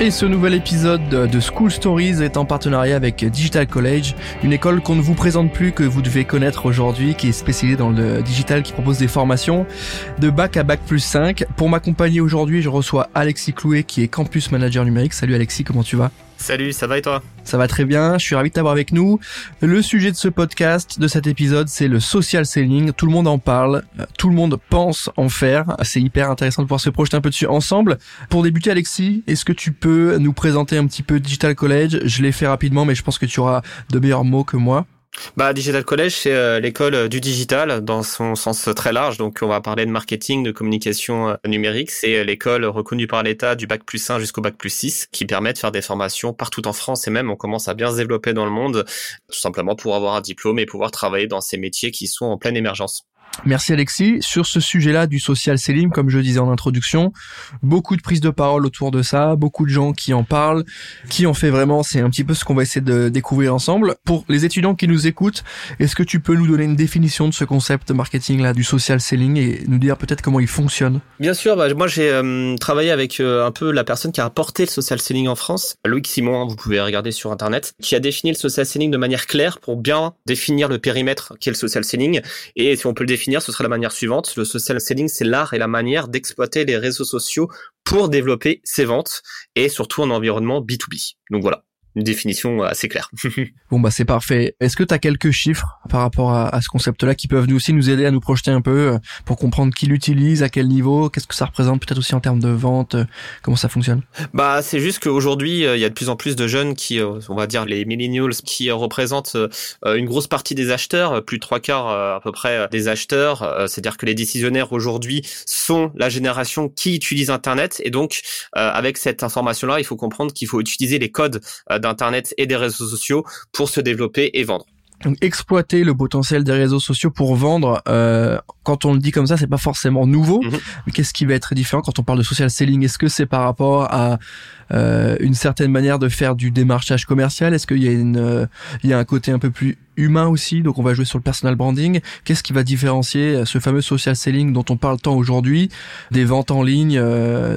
Et ce nouvel épisode de School Stories est en partenariat avec Digital College, une école qu'on ne vous présente plus, que vous devez connaître aujourd'hui, qui est spécialisée dans le digital, qui propose des formations de bac à bac plus 5. Pour m'accompagner aujourd'hui, je reçois Alexis Clouet, qui est campus manager numérique. Salut Alexis, comment tu vas? Salut, ça va et toi Ça va très bien, je suis ravi de t'avoir avec nous. Le sujet de ce podcast, de cet épisode, c'est le social selling. Tout le monde en parle, tout le monde pense en faire. C'est hyper intéressant de pouvoir se projeter un peu dessus ensemble. Pour débuter Alexis, est-ce que tu peux nous présenter un petit peu Digital College? Je l'ai fait rapidement, mais je pense que tu auras de meilleurs mots que moi. Bah, Digital College, c'est euh, l'école euh, du digital dans son sens très large. Donc, on va parler de marketing, de communication euh, numérique. C'est l'école reconnue par l'État du bac plus 1 jusqu'au bac plus 6 qui permet de faire des formations partout en France et même on commence à bien se développer dans le monde, tout simplement pour avoir un diplôme et pouvoir travailler dans ces métiers qui sont en pleine émergence. Merci Alexis. Sur ce sujet-là du social selling, comme je disais en introduction, beaucoup de prises de parole autour de ça, beaucoup de gens qui en parlent, qui en fait vraiment, c'est un petit peu ce qu'on va essayer de découvrir ensemble. Pour les étudiants qui nous écoutent, est-ce que tu peux nous donner une définition de ce concept marketing là du social selling et nous dire peut-être comment il fonctionne? Bien sûr, bah, moi j'ai euh, travaillé avec euh, un peu la personne qui a apporté le social selling en France, Loïc Simon, hein, vous pouvez regarder sur internet, qui a défini le social selling de manière claire pour bien définir le périmètre qu'est le social selling et si on peut le définir ce serait la manière suivante. Le social selling, c'est l'art et la manière d'exploiter les réseaux sociaux pour développer ses ventes et surtout en environnement B2B. Donc voilà une définition assez claire. bon bah c'est parfait. Est-ce que tu as quelques chiffres par rapport à, ce concept-là qui peuvent nous aussi nous aider à nous projeter un peu euh, pour comprendre qui l'utilise, à quel niveau, qu'est-ce que ça représente peut-être aussi en termes de vente, euh, comment ça fonctionne? Bah c'est juste qu'aujourd'hui euh, il y a de plus en plus de jeunes qui, on va dire les millennials, qui représentent une grosse partie des acheteurs, plus de trois quarts à peu près des acheteurs. C'est-à-dire que les décisionnaires aujourd'hui sont la génération qui utilise Internet et donc avec cette information-là, il faut comprendre qu'il faut utiliser les codes d'Internet et des réseaux sociaux pour se développer et vendre. Donc exploiter le potentiel des réseaux sociaux pour vendre, euh, quand on le dit comme ça, c'est pas forcément nouveau. Mhm. Mais qu'est-ce qui va être différent quand on parle de social selling? Est-ce que c'est par rapport à euh, une certaine manière de faire du démarchage commercial? Est-ce qu'il y a une, euh, il y a un côté un peu plus humain aussi Donc on va jouer sur le personal branding. Qu'est-ce qui va différencier euh, ce fameux social selling dont on parle tant aujourd'hui des ventes en ligne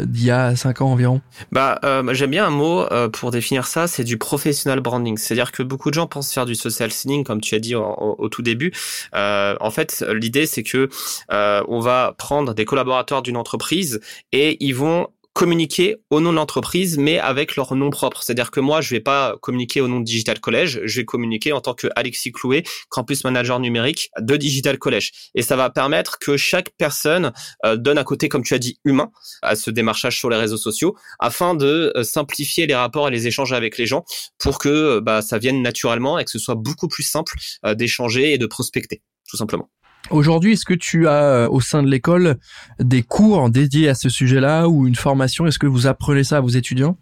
d'il y a cinq ans environ? Bah j'aime bien un mot pour définir ça, c'est du professional branding. C'est-à-dire que beaucoup de gens pensent faire du social selling, comme tu as dit au, au tout début. en fait, l'idée c'est que on va prendre des collaborateurs d'une entreprise et ils vont communiquer au nom de l'entreprise, mais avec leur nom propre. C'est-à-dire que moi, je vais pas communiquer au nom de Digital College, je vais communiquer en tant que Alexis Clouet, campus manager numérique de Digital College. Et ça va permettre que chaque personne euh, donne un côté, comme tu as dit, humain à ce démarchage sur les réseaux sociaux, afin de euh, simplifier les rapports et les échanges avec les gens pour que euh, bah, ça vienne naturellement et que ce soit beaucoup plus simple d'échanger et de prospecter, tout simplement. Aujourd'hui, est-ce que tu as euh, au sein de l'école des cours dédiés à ce sujet-là ou une formation? Est-ce que vous apprenez ça à vos étudiants?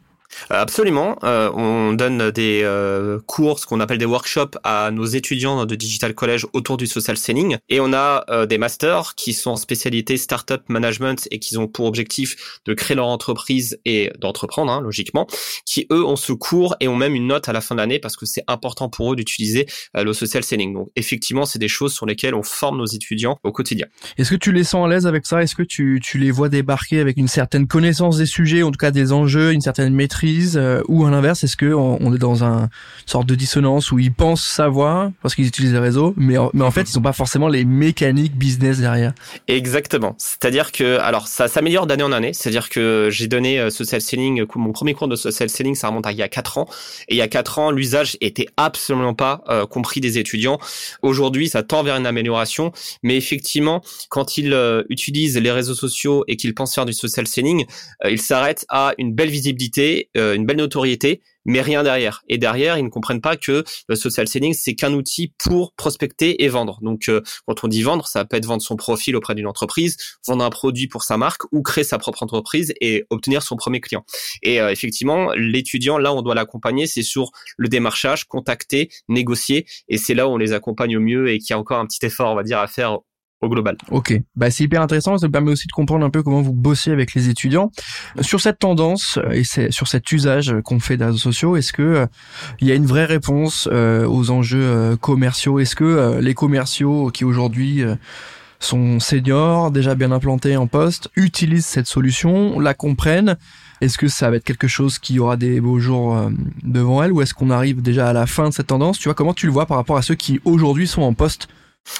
Absolument. Euh, on donne des euh, cours, ce qu'on appelle des workshops à nos étudiants de Digital College autour du social selling. Et on a des masters qui sont en spécialité startup management et qui ont pour objectif de créer leur entreprise et d'entreprendre, hein, logiquement, qui eux ont ce cours et ont même une note à la fin de l'année parce que c'est important pour eux d'utiliser le social selling. Donc effectivement, c'est des choses sur lesquelles on forme nos étudiants au quotidien. Est-ce que tu les sens à l'aise avec ça? Est-ce que tu, tu les vois débarquer avec une certaine connaissance des sujets, en tout cas des enjeux, une certaine maîtrise euh, ou à l'inverse est-ce que on, est dans un sorte de dissonance où ils pensent savoir parce qu'ils utilisent les réseaux mais en, mais en fait ils n'ont pas forcément les mécaniques business derrière. Exactement. C'est-à-dire que alors ça s'améliore d'année en année. C'est-à-dire que j'ai donné euh, social selling mon premier cours de social selling ça remonte à il y a quatre ans. Et il y a quatre ans l'usage était absolument pas euh, compris des étudiants. Aujourd'hui ça tend vers une amélioration. Mais effectivement quand ils utilisent les réseaux sociaux et qu'ils pensent faire du social selling ils s'arrêtent à une belle visibilité une belle notoriété, mais rien derrière. Et derrière, ils ne comprennent pas que le social selling, c'est qu'un outil pour prospecter et vendre. Donc, euh, quand on dit vendre, ça peut être vendre son profil auprès d'une entreprise, vendre un produit pour sa marque ou créer sa propre entreprise et obtenir son premier client. Et euh, effectivement, l'étudiant, là, on doit l'accompagner, c'est sur le démarchage, contacter, négocier. Et c'est là où on les accompagne au mieux et qu'il y a encore un petit effort, on va dire, à faire au global. Ok, bah c'est hyper intéressant. Ça me permet aussi de comprendre un peu comment vous bossez avec les étudiants sur cette tendance euh, et sur cet usage qu'on fait des réseaux sociaux. Est-ce que euh, il y a une vraie réponse euh, aux enjeux commerciaux? Est-ce que les commerciaux qui aujourd'hui sont seniors, déjà bien implantés en poste, utilisent cette solution, la comprennent? Est-ce que ça va être quelque chose qui aura des beaux jours devant elle ou est-ce qu'on arrive déjà à la fin de cette tendance? Tu vois, comment tu le vois par rapport à ceux qui aujourd'hui sont en poste?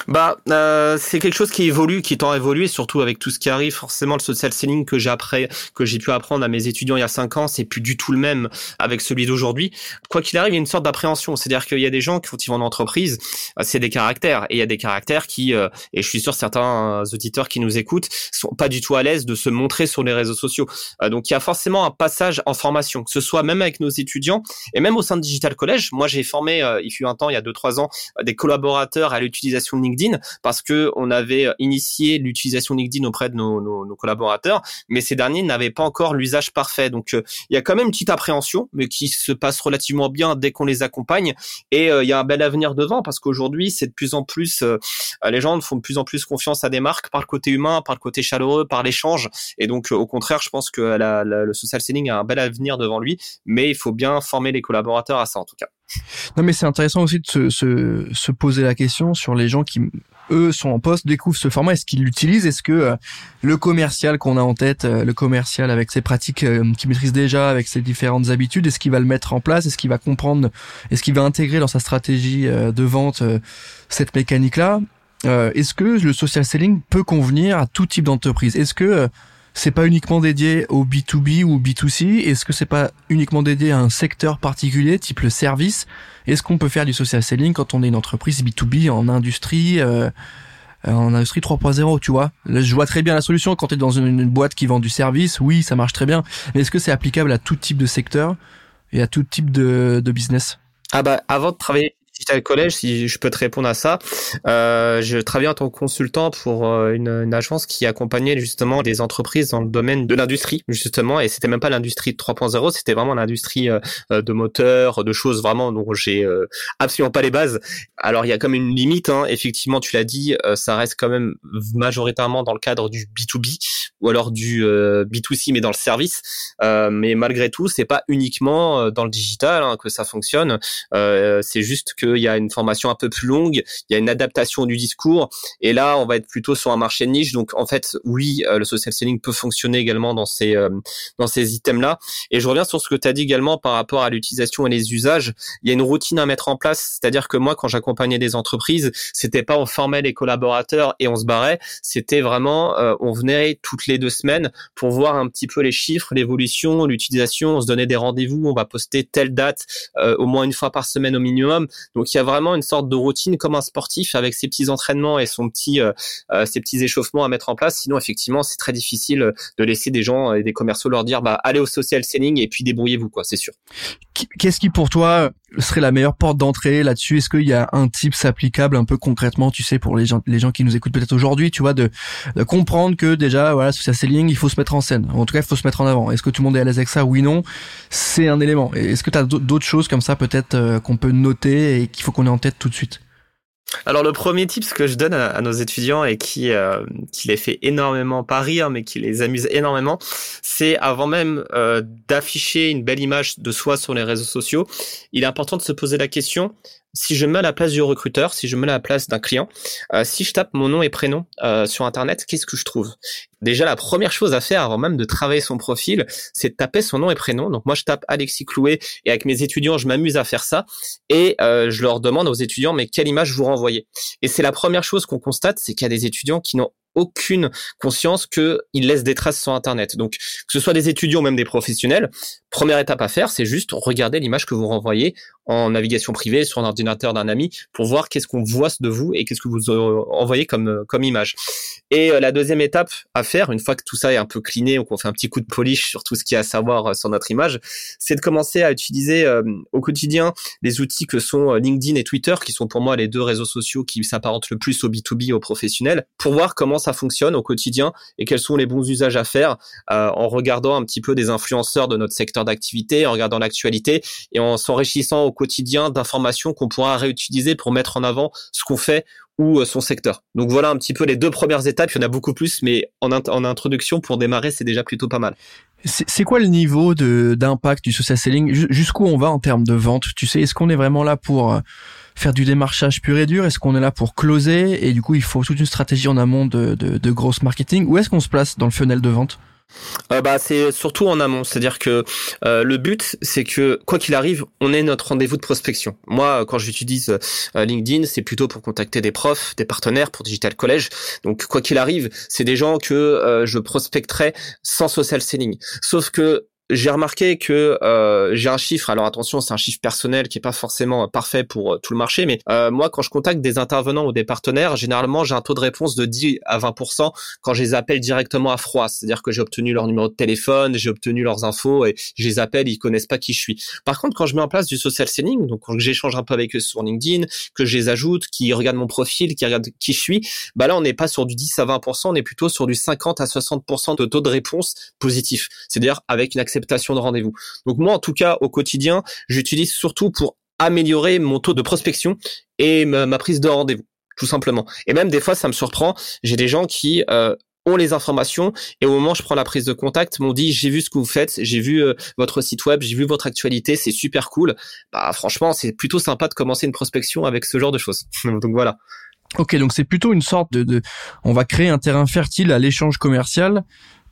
Bah, euh, c'est quelque chose qui évolue, qui tend à évoluer, surtout avec tout ce qui arrive. Forcément, le social selling que j'ai après, que j'ai pu apprendre à mes étudiants il y a cinq ans, c'est plus du tout le même avec celui d'aujourd'hui. Quoi qu'il arrive, il y a une sorte d'appréhension. C'est-à-dire qu'il y a des gens qui, quand ils vont en entreprise, euh, c'est des caractères, et il y a des caractères qui, euh, et je suis sûr certains auditeurs qui nous écoutent, sont pas du tout à l'aise de se montrer sur les réseaux sociaux. donc, il y a forcément un passage en formation, que ce soit même avec nos étudiants et même au sein de Digital College. Moi, j'ai formé, il fut un temps, il y a deux trois ans, des collaborateurs à l'utilisation LinkedIn parce que on avait initié l'utilisation LinkedIn auprès de nos, collaborateurs, mais ces derniers n'avaient pas encore l'usage parfait. Donc euh, il y a quand même une petite appréhension, mais qui se passe relativement bien dès qu'on les accompagne. Et euh, il y a un bel avenir devant parce qu'aujourd'hui c'est de plus en plus euh, les gens font de plus en plus confiance à des marques par le côté humain, par le côté chaleureux, par l'échange. Et donc au contraire, je pense que la, le social selling a un bel avenir devant lui, mais il faut bien former les collaborateurs à ça en tout cas. Non, mais c'est intéressant aussi de se, se, se, poser la question sur les gens qui, eux, sont en poste, découvrent ce format. Est-ce qu'ils l'utilisent? Est-ce que euh, le commercial qu'on a en tête, euh, le commercial avec ses pratiques euh, qu'il maîtrise déjà, avec ses différentes habitudes, est-ce qu'il va le mettre en place? Est-ce qu'il va comprendre? Est-ce qu'il va intégrer dans sa stratégie de vente cette mécanique-là? Est-ce que le social selling peut convenir à tout type d'entreprise? Est-ce que c'est pas uniquement dédié au B2B ou B2C Est-ce que c'est pas uniquement dédié à un secteur particulier, type le service? Est-ce qu'on peut faire du social selling quand on est une entreprise B2B en industrie euh, en industrie 3.0, tu vois? je vois très bien la solution quand tu es dans une, boîte qui vend du service, oui, ça marche très bien. Mais est-ce que c'est applicable à tout type de secteur et à tout type de, de business? Ah bah avant de travailler Digital College, si je peux te répondre à ça, euh, je travaillais en tant que consultant pour euh, une, une, agence qui accompagnait justement des entreprises dans le domaine de l'industrie, justement, et c'était même pas l'industrie 3.0, c'était vraiment l'industrie euh, de moteurs, de choses vraiment dont j'ai euh, absolument pas les bases. Alors il y a comme une limite, hein. effectivement, tu l'as dit, ça reste quand même majoritairement dans le cadre du B2B ou alors du B2C, mais dans le service. mais malgré tout, c'est pas uniquement dans le digital hein, que ça fonctionne. c'est juste que il y a une formation un peu plus longue, il y a une adaptation du discours, et là, on va être plutôt sur un marché de niche. Donc, en fait, oui, euh, le social selling peut fonctionner également dans ces euh, dans ces items-là. Et je reviens sur ce que tu as dit également par rapport à l'utilisation et les usages. Il y a une routine à mettre en place, c'est-à-dire que moi, quand j'accompagnais des entreprises, c'était pas on formait les collaborateurs et on se barrait, c'était vraiment euh, on venait toutes les deux semaines pour voir un petit peu les chiffres, l'évolution, l'utilisation. On se donnait des rendez-vous, on va poster telle date au moins une fois par semaine au minimum. Il y a vraiment une sorte de routine comme un sportif avec ses petits entraînements et son petit, euh, euh, ses petits échauffements à mettre en place. Sinon effectivement c'est très difficile de laisser des gens et des commerciaux leur dire bah allez au social selling et puis débrouillez-vous quoi, c'est sûr. Qu'est-ce qui pour toi serait la meilleure porte d'entrée là-dessus? Est-ce qu'il y a un tips applicable un peu concrètement, tu sais, pour les gens, les gens qui nous écoutent peut-être aujourd'hui, tu vois, de, de, comprendre que déjà, voilà, social selling, il faut se mettre en scène. En tout cas, il faut se mettre en avant. Est-ce que tout le monde est à l'aise avec ça? Oui, non. C'est un élément. Est-ce que tu as d'autres choses comme ça peut-être euh, qu'on peut noter et qu'il faut qu'on ait en tête tout de suite? Alors le premier tip que je donne à, nos étudiants et qui euh, qui les fait énormément pas rire mais qui les amuse énormément, c'est avant même euh, d'afficher une belle image de soi sur les réseaux sociaux, il est important de se poser la question si je me mets à la place du recruteur, si je me mets à la place d'un client, euh, si je tape mon nom et prénom euh, sur Internet, qu'est-ce que je trouve? Déjà, la première chose à faire avant même de travailler son profil, c'est de taper son nom et prénom. Donc moi, je tape Alexis Clouet et avec mes étudiants, je m'amuse à faire ça et euh, je leur demande aux étudiants, mais quelle image vous renvoyez? Et c'est la première chose qu'on constate, c'est qu'il y a des étudiants qui n'ont aucune conscience qu'ils laissent des traces sur Internet. Donc, que ce soit des étudiants ou même des professionnels, Première étape à faire, c'est juste regarder l'image que vous renvoyez en navigation privée sur un ordinateur d'un ami pour voir qu'est-ce qu'on voit de vous et qu'est-ce que vous envoyez comme comme image. Et la deuxième étape à faire, une fois que tout ça est un peu cleané ou qu'on fait un petit coup de polish sur tout ce qu'il y a à savoir sur notre image, c'est de commencer à utiliser au quotidien les outils que sont LinkedIn et Twitter, qui sont pour moi les deux réseaux sociaux qui s'apparentent le plus au B2B, au professionnel, pour voir comment ça fonctionne au quotidien et quels sont les bons usages à faire euh, en regardant un petit peu des influenceurs de notre secteur d'activité, en regardant l'actualité et en s'enrichissant au quotidien d'informations qu'on pourra réutiliser pour mettre en avant ce qu'on fait ou euh, son secteur. Donc voilà un petit peu les deux premières étapes. Il y en a beaucoup plus, mais en, introduction, pour démarrer, c'est déjà plutôt pas mal. C'est quoi le niveau d'impact du social selling? Jusqu'où on va en termes de vente? Tu sais, est-ce qu'on est vraiment là pour euh, faire du démarchage pur et dur? Est-ce qu'on est là pour closer? Et du coup il faut toute une stratégie en amont de, de, de marketing Où est-ce qu'on se place dans le funnel de vente? Euh, bah c'est surtout en amont, c'est-à-dire que euh, le but c'est que quoi qu'il arrive, on ait notre rendez-vous de prospection. Moi, quand j'utilise euh, LinkedIn, c'est plutôt pour contacter des profs, des partenaires pour Digital College. Donc quoi qu'il arrive, c'est des gens que je prospecterai sans social selling. Sauf que j'ai remarqué que euh, j'ai un chiffre. Alors attention, c'est un chiffre personnel qui est pas forcément parfait pour euh, tout le marché, mais euh, moi, quand je contacte des intervenants ou des partenaires, généralement, j'ai un taux de réponse de 10 à 20% quand je les appelle directement à froid. C'est-à-dire que j'ai obtenu leur numéro de téléphone, j'ai obtenu leurs infos et je les appelle, ils connaissent pas qui je suis. Par contre, quand je mets en place du social selling, donc quand j'échange un peu avec eux sur LinkedIn, que je les ajoute, qui regardent mon profil, qui regardent qui je suis, bah là, on n'est pas sur du 10 à 20% on est plutôt sur du 50 à 60% de taux de réponse positif. C'est-à-dire avec une acceptation de rendez-vous. Donc moi, en tout cas, au quotidien, j'utilise surtout pour améliorer mon taux de prospection et ma, prise de rendez-vous, tout simplement. Et même des fois, ça me surprend. J'ai des gens qui euh, ont les informations et au moment où je prends la prise de contact m'ont dit j'ai vu ce que vous faites j'ai vu euh, votre site web j'ai vu votre actualité c'est super cool bah franchement c'est plutôt sympa de commencer une prospection avec ce genre de choses donc voilà ok donc c'est plutôt une sorte de on va créer un terrain fertile à l'échange commercial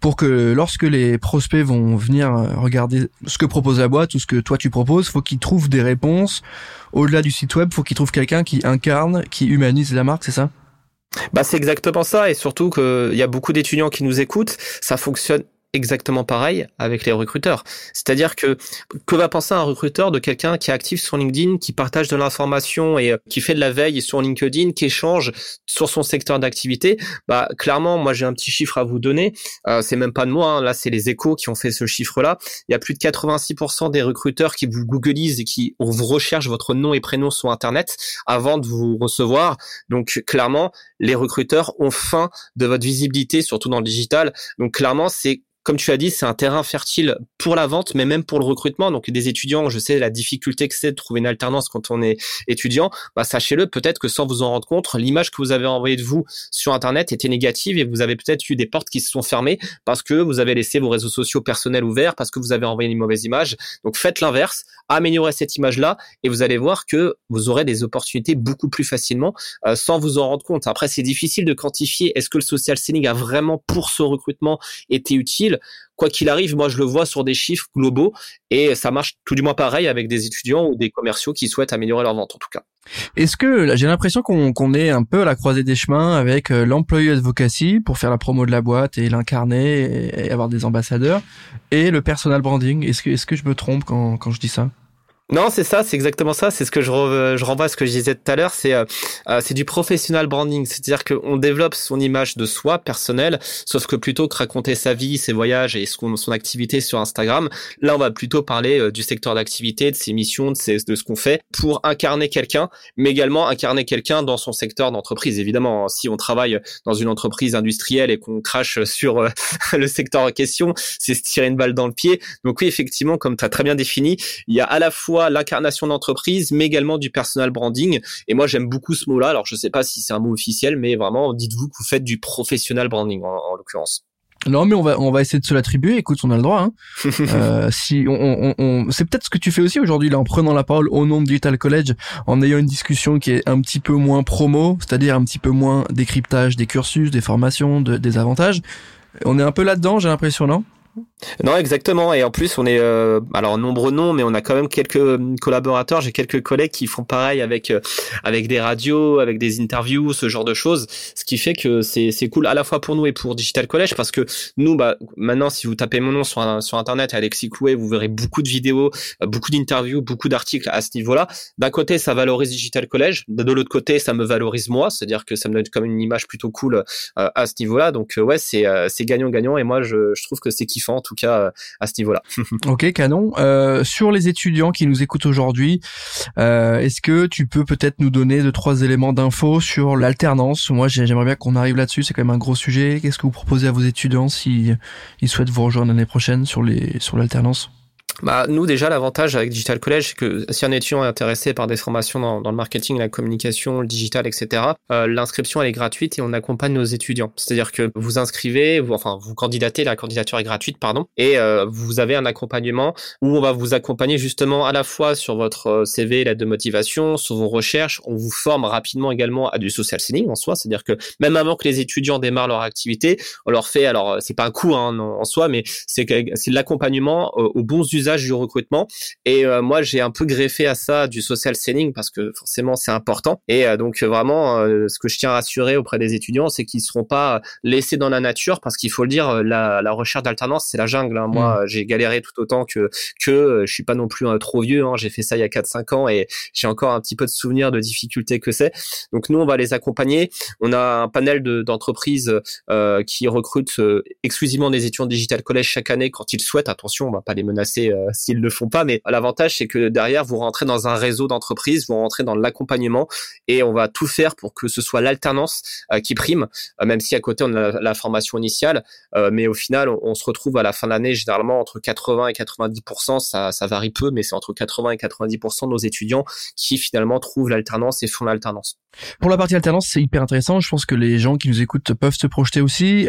pour que lorsque les prospects vont venir euh, regarder ce que propose la boîte ou ce que toi tu proposes, faut qu'ils trouvent des réponses au-delà du site web, faut qu'ils trouvent quelqu'un qui incarne, qui humanise la marque, c'est ça? Bah c'est exactement ça et surtout qu'il y a beaucoup d'étudiants qui nous écoutent, ça fonctionne exactement pareil avec les recruteurs. C'est-à-dire que que va penser un recruteur de quelqu'un qui est actif sur LinkedIn, qui partage de l'information et euh, qui fait de la veille sur LinkedIn, qui échange sur son secteur d'activité? Bah clairement, moi j'ai un petit chiffre à vous donner. Euh, c'est même pas de moi, hein. là c'est les échos qui ont fait ce chiffre-là. Il y a plus de 86% des recruteurs qui vous googlisent et qui vous recherchent votre nom et prénom sur Internet avant de vous recevoir. Donc clairement, les recruteurs ont faim de votre visibilité, surtout dans le digital. Donc clairement, c'est comme tu as dit, c'est un terrain fertile pour la vente, mais même pour le recrutement. Donc des étudiants, je sais la difficulté que c'est de trouver une alternance quand on est étudiant. Bah, sachez-le, peut-être que sans vous en rendre compte, l'image que vous avez envoyée de vous sur Internet était négative et vous avez peut-être eu des portes qui se sont fermées parce que vous avez laissé vos réseaux sociaux personnels ouverts, parce que vous avez envoyé une mauvaise image. Donc faites l'inverse, améliorez cette image-là et vous allez voir que vous aurez des opportunités beaucoup plus facilement euh, sans vous en rendre compte. Après, c'est difficile de quantifier est-ce que le social selling a vraiment pour ce recrutement été utile quoi qu'il arrive, moi je le vois sur des chiffres globaux et ça marche tout du moins pareil avec des étudiants ou des commerciaux qui souhaitent améliorer leur vente en tout cas. Est-ce que j'ai l'impression qu'on est un peu à la croisée des chemins avec euh, l'employé advocacy pour faire la promo de la boîte et l'incarner et, avoir des ambassadeurs et le personal branding. Est-ce que est-ce que je me trompe quand quand je dis ça? Non, c'est ça, c'est exactement ça. C'est ce que je, je renvoie à ce que je disais tout à l'heure. C'est euh, euh, c'est du professional branding, c'est-à-dire qu'on développe son image de soi personnelle, sauf que plutôt que raconter sa vie, ses voyages et son, son activité sur Instagram, là on va plutôt parler euh, du secteur d'activité, de ses missions, de, ses, de ce qu'on fait pour incarner quelqu'un, mais également incarner quelqu'un dans son secteur d'entreprise. Évidemment, si on travaille dans une entreprise industrielle et qu'on crache sur le secteur en question, c'est se tirer une balle dans le pied. Donc oui, effectivement, comme tu as très bien défini, il y a à la fois l'incarnation d'entreprise, mais également du personal branding. Et moi, j'aime beaucoup ce mot-là. Alors, je sais pas si c'est un mot officiel, mais vraiment, dites-vous que vous faites du professional branding en, l'occurrence. Non, mais on va on va essayer de se l'attribuer. Écoute, on a le droit. Hein. euh, si on, on, c'est peut-être ce que tu fais aussi aujourd'hui là, en prenant la parole au nom de Digital College, en ayant une discussion qui est un petit peu moins promo, c'est-à-dire un petit peu moins décryptage des cursus, des formations, des avantages. On est un peu là-dedans, j'ai l'impression, non? Non, exactement. Et en plus, on est euh, alors nombreux non, mais on a quand même quelques collaborateurs. J'ai quelques collègues qui font pareil avec euh, avec des radios, avec des interviews, ce genre de choses. Ce qui fait que c'est c'est cool à la fois pour nous et pour Digital College parce que nous, bah maintenant, si vous tapez mon nom sur sur internet, Alexis Coué, vous verrez beaucoup de vidéos, euh, beaucoup d'interviews, beaucoup d'articles à ce niveau-là. D'un côté, ça valorise Digital College. De l'autre côté, ça me valorise moi, c'est-à-dire que ça me donne comme une image plutôt cool à ce niveau-là. Donc ouais, c'est c'est gagnant-gagnant. Et moi, je, je trouve que c'est kiffant en tout cas euh, à ce niveau-là. ok, canon. Euh, sur les étudiants qui nous écoutent aujourd'hui, euh, est-ce que tu peux peut-être nous donner deux trois éléments d'infos sur l'alternance? Moi, j'aimerais bien qu'on arrive là-dessus. C'est quand même un gros sujet. Qu'est-ce que vous proposez à vos étudiants si souhaitent vous rejoindre l'année prochaine sur les sur l'alternance? Bah, nous déjà l'avantage avec Digital College, c'est que si un étudiant est intéressé par des formations dans, le marketing, la communication, le digital, etc., euh, l'inscription elle est gratuite et on accompagne nos étudiants. C'est-à-dire que vous inscrivez, enfin vous candidatez, la candidature est gratuite, pardon, et euh, vous avez un accompagnement où on va vous accompagner justement à la fois sur votre euh, CV, l'aide de motivation, sur vos recherches. On vous forme rapidement également à du social selling en soi, c'est-à-dire que même avant que les étudiants démarrent leur activité, on leur fait, alors c'est pas un coût hein, en soi, mais c'est l'accompagnement aux bons usages du recrutement. Et euh, moi, j'ai un peu greffé à ça du social selling parce que forcément, c'est important. Et euh, donc, vraiment, euh, ce que je tiens à rassurer auprès des étudiants, c'est qu'ils seront pas laissés dans la nature parce qu'il faut le dire, la, la recherche d'alternance, c'est la jungle. Hein. Moi, mm. j'ai galéré tout autant que que je suis pas non plus trop vieux. Hein. J'ai fait ça il y a 4-5 ans et j'ai encore un petit peu de souvenirs de difficultés que c'est. Donc, nous, on va les accompagner. On a un panel d'entreprises qui recrutent exclusivement des étudiants digital collège chaque année quand ils souhaitent. Attention, on va pas les menacer euh, s'ils le font pas. Mais l'avantage, c'est que derrière, vous rentrez dans un réseau d'entreprises, vous rentrez dans l'accompagnement et on va tout faire pour que ce soit l'alternance euh, qui prime, euh, même si à côté on a la, formation initiale. mais au final, on, se retrouve à la fin de l'année généralement entre 80 et 90 ça, ça varie peu, mais c'est entre 80 et 90% de nos étudiants qui finalement trouvent l'alternance et font l'alternance. Pour la partie alternance, c'est hyper intéressant. Je pense que les gens qui nous écoutent peuvent se projeter aussi.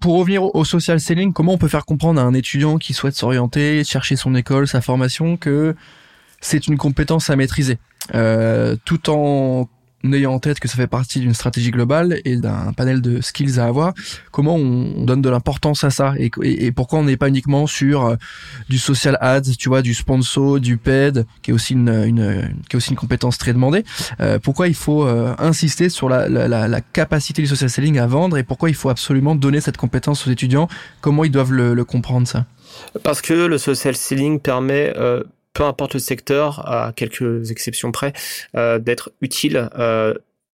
pour revenir au social selling, comment on peut faire comprendre à un étudiant qui souhaite s'orienter, chercher son école, sa formation, que c'est une compétence à maîtriser, euh, tout en ayant en tête que ça fait partie d'une stratégie globale et d'un panel de skills à avoir, comment on donne de l'importance à ça et, pourquoi on n'est pas uniquement sur euh, du social ads, tu vois, du sponsor, du paid, qui est aussi une, qui est aussi une compétence très demandée. Euh, pourquoi il faut euh, insister sur la, la, capacité du social selling à vendre et pourquoi il faut absolument donner cette compétence aux étudiants? Comment ils doivent le, comprendre ça? Parce que le social selling permet peu importe le secteur, à quelques exceptions près, euh, d'être utile euh,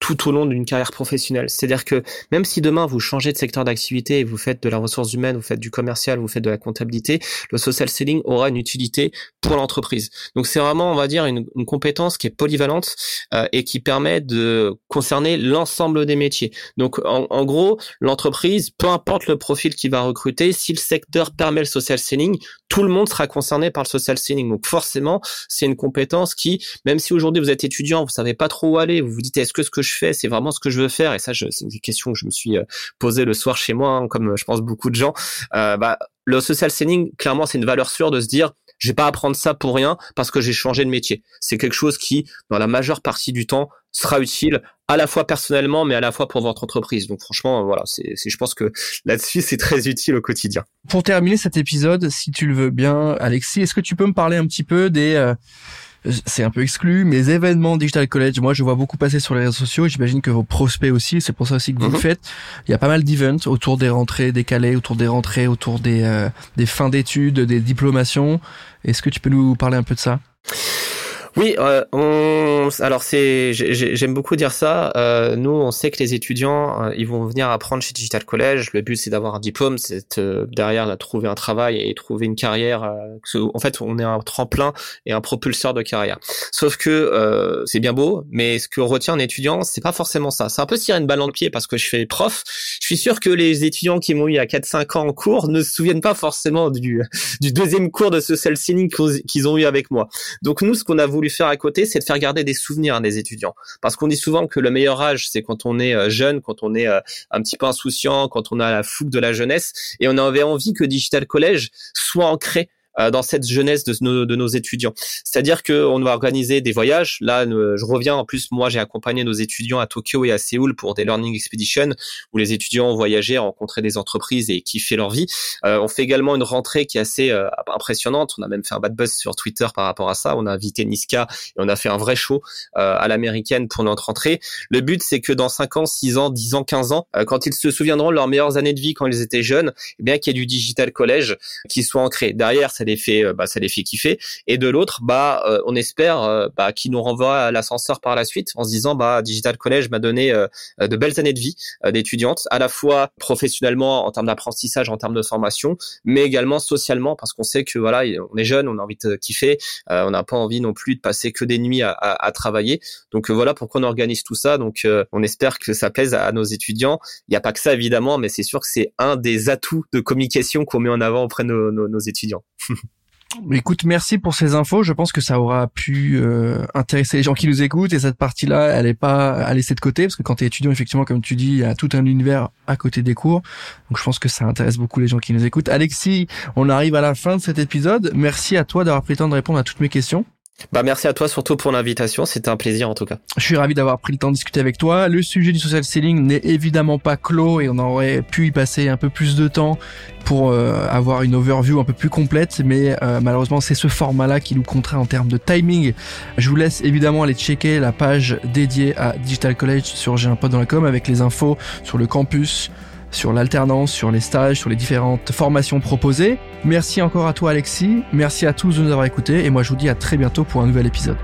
tout au long d'une carrière professionnelle. C'est-à-dire que même si demain vous changez de secteur d'activité et vous faites de la ressource humaine, vous faites du commercial, vous faites de la comptabilité, le social selling aura une utilité pour l'entreprise. Donc c'est vraiment, on va dire, une, compétence qui est polyvalente euh, et qui permet de concerner l'ensemble des métiers. Donc en, en gros, l'entreprise, peu importe le profil qu'il va recruter, si le secteur permet le social selling, tout le monde sera concerné par le social selling. Donc forcément, c'est une compétence qui, même si aujourd'hui vous êtes étudiant, vous savez pas trop où aller, vous vous dites est-ce que ce que je c'est vraiment ce que je veux faire Et ça, c'est une question que je me suis euh, posée le soir chez moi, hein, comme euh, je pense beaucoup de gens. Euh, bah, le social selling, clairement, c'est une valeur sûre de se dire je vais pas apprendre ça pour rien parce que j'ai changé de métier. C'est quelque chose qui, dans la majeure partie du temps, sera utile à la fois personnellement, mais à la fois pour votre entreprise. Donc franchement, voilà, c'est, je pense que là-dessus, c'est très utile au quotidien. Pour terminer cet épisode, si tu le veux bien, Alexis, est-ce que tu peux me parler un petit peu des c'est un peu exclu, mais événements Digital College, moi je vois beaucoup passer sur les réseaux sociaux, j'imagine que vos prospects aussi, c'est pour ça aussi que vous le mhm. faites. Il y a pas mal d'events autour des rentrées décalées, autour des rentrées, autour des, euh, des fins d'études, des diplomations. Est-ce que tu peux nous parler un peu de ça? Oui, euh, on, alors c'est, j'aime beaucoup dire ça. Euh, nous, on sait que les étudiants, euh, ils vont venir apprendre chez Digital College. Le but, c'est d'avoir un diplôme, c'est euh, derrière de trouver un travail et trouver une carrière. en fait, on est un tremplin et un propulseur de carrière. Sauf que c'est bien beau, mais ce que retient un étudiant, c'est pas forcément ça. C'est un peu tirer une balle dans le pied parce que je fais prof. Je suis sûr que les étudiants qui m'ont eu à 4-5 ans en cours ne se souviennent pas forcément du, du deuxième cours de social selling qu'ils ont eu avec moi. Donc nous, ce qu'on a voulu faire à côté, c'est de faire garder des souvenirs à des étudiants. Parce qu'on dit souvent que le meilleur âge, c'est quand on est euh, jeune, quand on est euh, un petit peu insouciant, quand on a la fougue de la jeunesse. Et on avait envie que Digital College soit ancré dans cette jeunesse de nos, de nos étudiants. C'est-à-dire qu'on va organiser des voyages. Là, je reviens en plus, moi j'ai accompagné nos étudiants à Tokyo et à Séoul pour des Learning Expedition où les étudiants ont voyagé, rencontré des entreprises et kiffé leur vie. on fait également une rentrée qui est assez impressionnante. On a même fait un bad buzz sur Twitter par rapport à ça. On a invité Niska et on a fait un vrai show à l'américaine pour notre rentrée. Le but, c'est que dans 5 ans, 6 ans, 10 ans, 15 ans, quand ils se souviendront de leurs meilleures années de vie quand ils étaient jeunes, eh bien qu'il y ait du digital collège qui soit ancré. Derrière, ça fait, euh, bah, ça les fait kiffer. Et de l'autre, bah, euh, on espère euh, bah, qu'ils nous renvoient à l'ascenseur par la suite en se disant, bah, digital collège m'a donné de belles années de vie d'étudiantes, à la fois professionnellement en termes d'apprentissage, en termes de formation, mais également socialement parce qu'on sait que voilà, on est jeune, on a envie de kiffer, on n'a pas envie non plus de passer que des nuits à, à, travailler. Donc voilà pourquoi on organise tout ça. Donc on espère que ça plaise à, nos étudiants. Il n'y a pas que ça évidemment, mais c'est sûr que c'est un des atouts de communication qu'on met en avant auprès de nos, étudiants. Écoute, merci pour ces infos. Je pense que ça aura pu euh, intéresser les gens qui nous écoutent et cette partie-là, elle est pas à laisser de côté parce que quand tu es étudiant, effectivement, comme tu dis, il y a tout un univers à côté des cours. Donc je pense que ça intéresse beaucoup les gens qui nous écoutent. Alexis, on arrive à la fin de cet épisode. Merci à toi d'avoir pris le temps de répondre à toutes mes questions. Bah merci à toi surtout pour l'invitation, c'était un plaisir en tout cas. Je suis ravi d'avoir pris le temps de discuter avec toi. Le sujet du social selling n'est évidemment pas clos et on aurait pu y passer un peu plus de temps pour euh, avoir une overview un peu plus complète, mais euh, malheureusement c'est ce format-là qui nous contraint en termes de timing. Je vous laisse évidemment aller checker la page dédiée à Digital College sur J'ai un dans la com avec les infos sur le campus, sur l'alternance, sur les stages, sur les différentes formations proposées. Merci encore à toi Alexis, merci à tous de nous avoir écoutés et moi je vous dis à très bientôt pour un nouvel épisode.